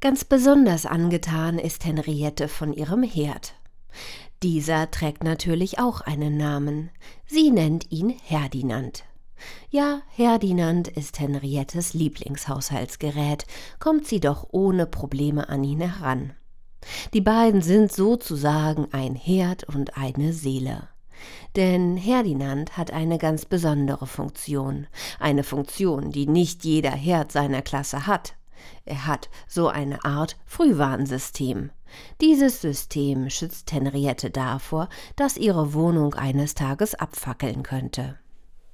Ganz besonders angetan ist Henriette von ihrem Herd. Dieser trägt natürlich auch einen Namen. Sie nennt ihn Herdinand. Ja, Herdinand ist Henriettes Lieblingshaushaltsgerät, kommt sie doch ohne Probleme an ihn heran. Die beiden sind sozusagen ein Herd und eine Seele. Denn Herdinand hat eine ganz besondere Funktion, eine Funktion, die nicht jeder Herd seiner Klasse hat. Er hat so eine Art Frühwarnsystem. Dieses System schützt Henriette davor, dass ihre Wohnung eines Tages abfackeln könnte.